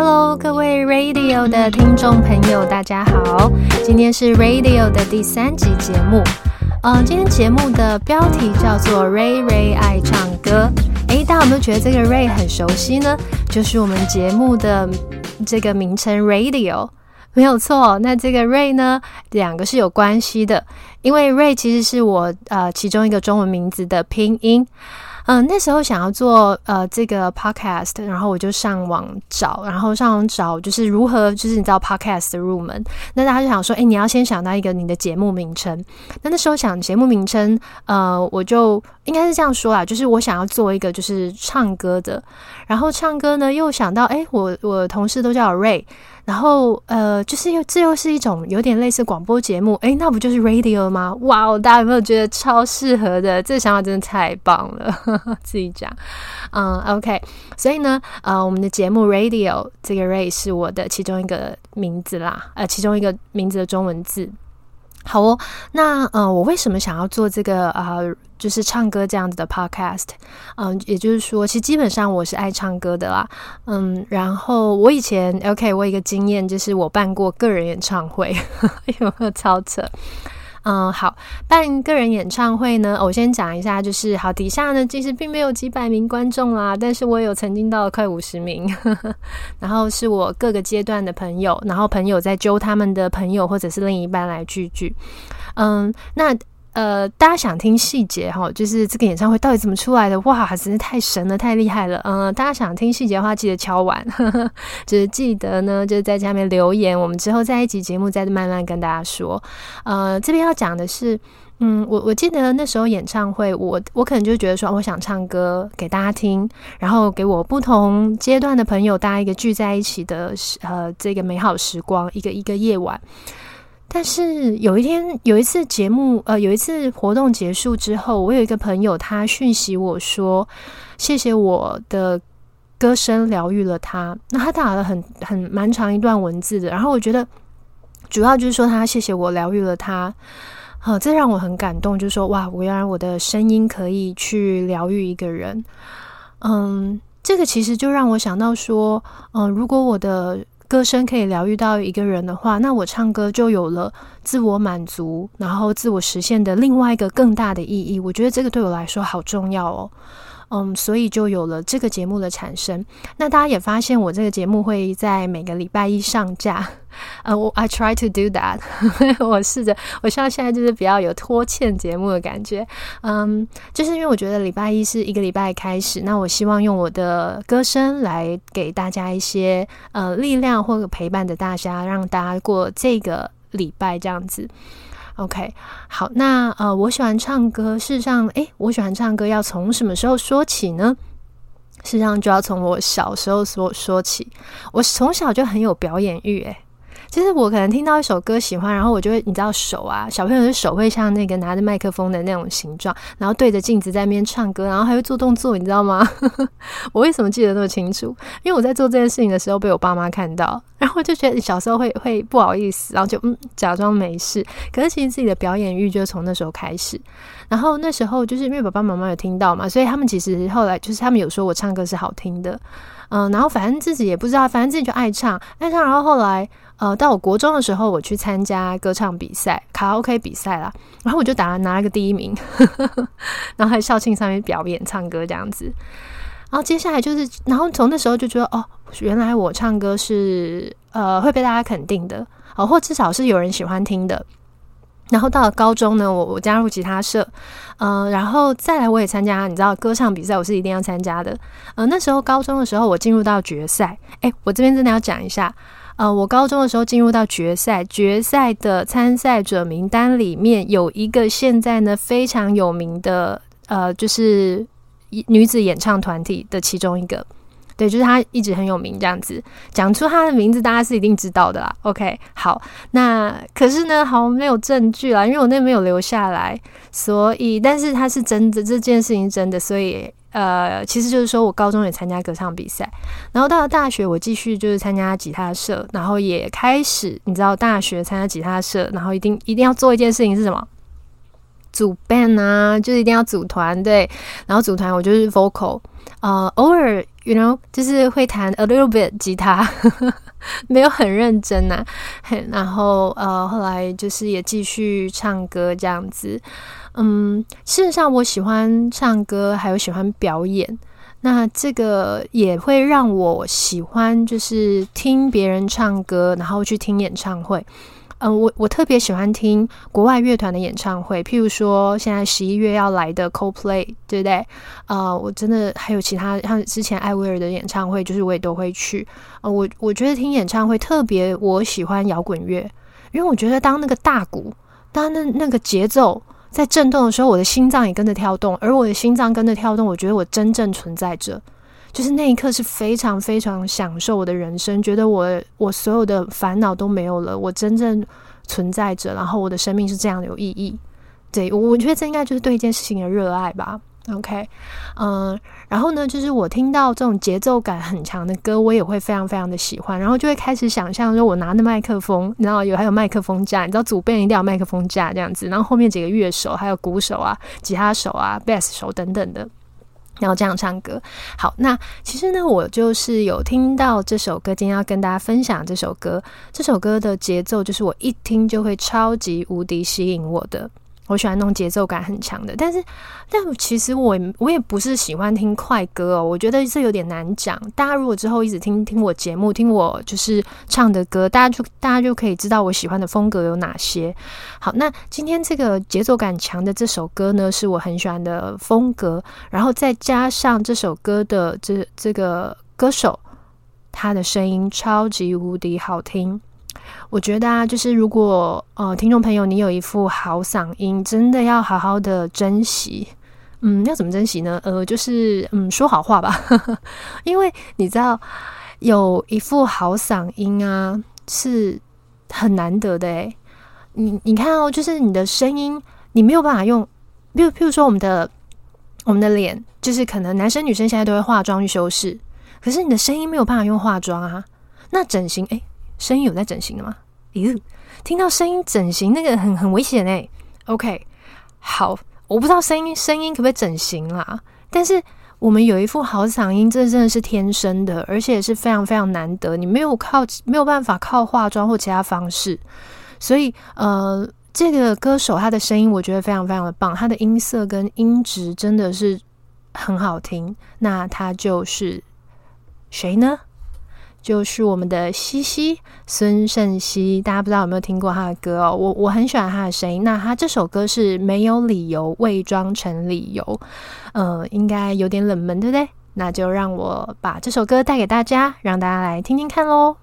Hello，各位 Radio 的听众朋友，大家好！今天是 Radio 的第三集节目。嗯，今天节目的标题叫做 Ray Ray 爱唱歌。诶，大家有没有觉得这个 Ray 很熟悉呢？就是我们节目的这个名称 Radio，没有错。那这个 Ray 呢，两个是有关系的，因为 Ray 其实是我呃其中一个中文名字的拼音。嗯，那时候想要做呃这个 podcast，然后我就上网找，然后上网找就是如何就是你知道 podcast 的入门。那大家就想说，哎，你要先想到一个你的节目名称。那那时候想节目名称，呃，我就应该是这样说啦，就是我想要做一个就是唱歌的，然后唱歌呢又想到，哎，我我同事都叫 Ray。然后，呃，就是又这又是一种有点类似广播节目，诶，那不就是 radio 吗？哇哦，大家有没有觉得超适合的？这个想法真的太棒了，自己讲。嗯，OK，所以呢，呃，我们的节目 radio 这个 Ray 是我的其中一个名字啦，呃，其中一个名字的中文字。好哦，那呃，我为什么想要做这个啊？就是唱歌这样子的 podcast，嗯，也就是说，其实基本上我是爱唱歌的啦，嗯，然后我以前 OK，我有一个经验就是我办过个人演唱会，有没有超扯？嗯，好，办个人演唱会呢，我先讲一下，就是好，底下呢其实并没有几百名观众啦，但是我有曾经到了快五十名，然后是我各个阶段的朋友，然后朋友在揪他们的朋友或者是另一半来聚聚，嗯，那。呃，大家想听细节哈，就是这个演唱会到底怎么出来的？哇，真是太神了，太厉害了！嗯，大家想听细节的话，记得敲完，就是记得呢，就是在下面留言，我们之后在一集节目再慢慢跟大家说。呃，这边要讲的是，嗯，我我记得那时候演唱会，我我可能就觉得说，我想唱歌给大家听，然后给我不同阶段的朋友，大家一个聚在一起的呃这个美好时光，一个一个夜晚。但是有一天，有一次节目，呃，有一次活动结束之后，我有一个朋友，他讯息我说：“谢谢我的歌声疗愈了他。”那他打了很很蛮长一段文字的，然后我觉得主要就是说他谢谢我疗愈了他，好，这让我很感动，就是说哇，我原来我的声音可以去疗愈一个人。嗯，这个其实就让我想到说，嗯，如果我的歌声可以疗愈到一个人的话，那我唱歌就有了自我满足，然后自我实现的另外一个更大的意义。我觉得这个对我来说好重要哦。嗯，所以就有了这个节目的产生。那大家也发现，我这个节目会在每个礼拜一上架。呃，我 I try to do that，我试着，我希望现在就是比较有拖欠节目的感觉。嗯，就是因为我觉得礼拜一是一个礼拜开始，那我希望用我的歌声来给大家一些呃力量或者陪伴着大家，让大家过这个礼拜这样子。OK，好，那呃，我喜欢唱歌。事实上，诶，我喜欢唱歌要从什么时候说起呢？事实上，就要从我小时候说说起。我从小就很有表演欲，诶。其实我可能听到一首歌喜欢，然后我就会，你知道手啊，小朋友的手会像那个拿着麦克风的那种形状，然后对着镜子在那边唱歌，然后还会做动作，你知道吗？我为什么记得那么清楚？因为我在做这件事情的时候被我爸妈看到，然后就觉得小时候会会不好意思，然后就嗯假装没事。可是其实自己的表演欲就从那时候开始。然后那时候就是因为爸爸妈妈有听到嘛，所以他们其实后来就是他们有说我唱歌是好听的，嗯，然后反正自己也不知道，反正自己就爱唱爱唱，然后后来。呃，到我国中的时候，我去参加歌唱比赛、卡拉 OK 比赛啦，然后我就打拿了个第一名，然后在校庆上面表演唱歌这样子。然后接下来就是，然后从那时候就觉得，哦，原来我唱歌是呃会被大家肯定的，哦，或至少是有人喜欢听的。然后到了高中呢，我我加入吉他社，嗯，然后再来我也参加，你知道歌唱比赛，我是一定要参加的。嗯，那时候高中的时候，我进入到决赛，哎，我这边真的要讲一下。呃，我高中的时候进入到决赛，决赛的参赛者名单里面有一个现在呢非常有名的，呃，就是女子演唱团体的其中一个，对，就是她一直很有名这样子，讲出她的名字大家是一定知道的啦。OK，好，那可是呢，好没有证据啦，因为我那没有留下来，所以，但是它是真的，这件事情真的，所以。呃，其实就是说我高中也参加歌唱比赛，然后到了大学，我继续就是参加吉他社，然后也开始，你知道，大学参加吉他社，然后一定一定要做一件事情是什么？组 band 啊，就是一定要组团，对，然后组团我就是 vocal，呃，偶尔，you know，就是会弹 a little bit 吉他，没有很认真呐。然后呃，后来就是也继续唱歌这样子。嗯，事实上我喜欢唱歌，还有喜欢表演。那这个也会让我喜欢，就是听别人唱歌，然后去听演唱会。嗯，我我特别喜欢听国外乐团的演唱会，譬如说现在十一月要来的 Coldplay，对不对？呃，我真的还有其他像之前艾薇儿的演唱会，就是我也都会去。呃，我我觉得听演唱会特别，我喜欢摇滚乐，因为我觉得当那个大鼓，当那那个节奏在震动的时候，我的心脏也跟着跳动，而我的心脏跟着跳动，我觉得我真正存在着。就是那一刻是非常非常享受我的人生，觉得我我所有的烦恼都没有了，我真正存在着，然后我的生命是这样的有意义。对我，觉得这应该就是对一件事情的热爱吧。OK，嗯，然后呢，就是我听到这种节奏感很强的歌，我也会非常非常的喜欢，然后就会开始想象说，我拿着麦克风，然后有还有麦克风架，你知道主编一定要麦克风架这样子，然后后面几个乐手，还有鼓手啊、吉他手啊、贝斯手等等的。然后这样唱歌，好，那其实呢，我就是有听到这首歌，今天要跟大家分享这首歌。这首歌的节奏就是我一听就会超级无敌吸引我的。我喜欢那种节奏感很强的，但是，但其实我我也不是喜欢听快歌哦。我觉得这有点难讲。大家如果之后一直听听我节目，听我就是唱的歌，大家就大家就可以知道我喜欢的风格有哪些。好，那今天这个节奏感强的这首歌呢，是我很喜欢的风格，然后再加上这首歌的这这个歌手，他的声音超级无敌好听。我觉得啊，就是如果呃，听众朋友你有一副好嗓音，真的要好好的珍惜。嗯，要怎么珍惜呢？呃，就是嗯，说好话吧。因为你知道，有一副好嗓音啊，是很难得的诶。你你看哦，就是你的声音，你没有办法用，比如譬如说我们的我们的脸，就是可能男生女生现在都会化妆去修饰，可是你的声音没有办法用化妆啊。那整形诶。声音有在整形的吗？咦，听到声音整形那个很很危险哎。OK，好，我不知道声音声音可不可以整形啦。但是我们有一副好嗓音，这真的是天生的，而且也是非常非常难得。你没有靠没有办法靠化妆或其他方式，所以呃，这个歌手他的声音我觉得非常非常的棒，他的音色跟音质真的是很好听。那他就是谁呢？就是我们的西西孙盛熙，大家不知道有没有听过他的歌哦？我我很喜欢他的声音。那他这首歌是没有理由伪装成理由，呃，应该有点冷门，对不对？那就让我把这首歌带给大家，让大家来听听看喽。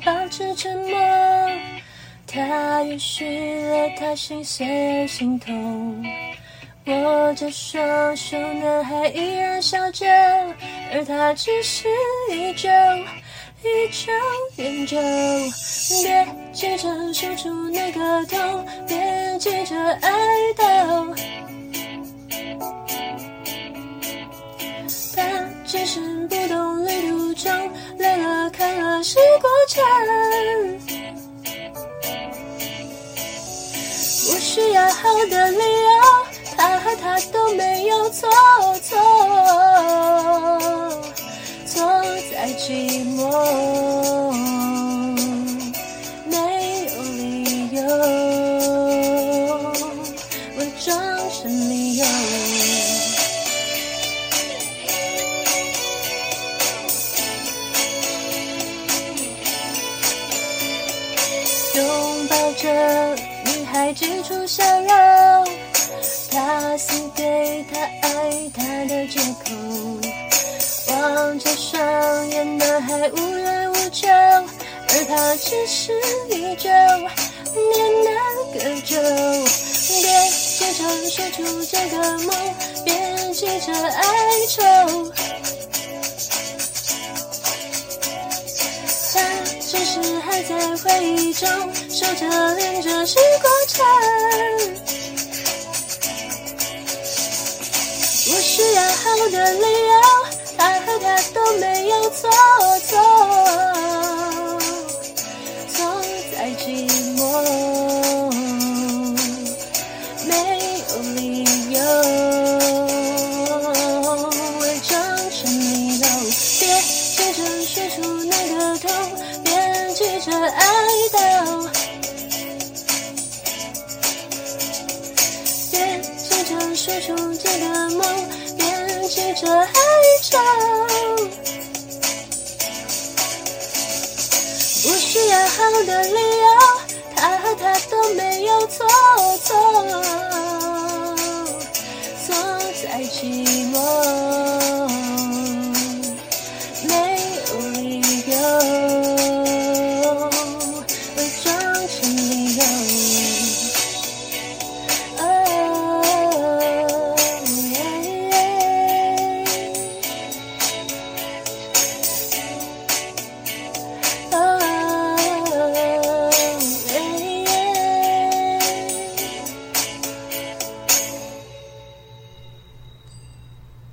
保持沉默，他允许了他心碎心痛。握着双手，男孩依然笑着，而他只是依旧一皱眼皱。别急着说出那个痛，别急着爱到。他只是不懂旅途中。累了，看了是过程，不需要好的理由，他和他都没有错，错，错在寂寞。这女孩挤出笑容，他撕给她爱他的借口，望着双眼，男孩无怨无求，而他只是依旧念那个咒。别急着说出这个梦，别急着哀愁，是。还在回忆中守着恋着是过程。我需要好的理由，他和他都没有错错，说出这个梦编织着哀愁不需要好的理由他和他都没有错。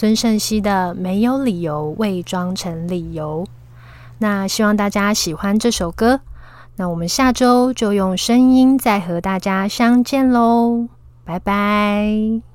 孙盛熙的《没有理由伪装成理由》，那希望大家喜欢这首歌。那我们下周就用声音再和大家相见喽，拜拜。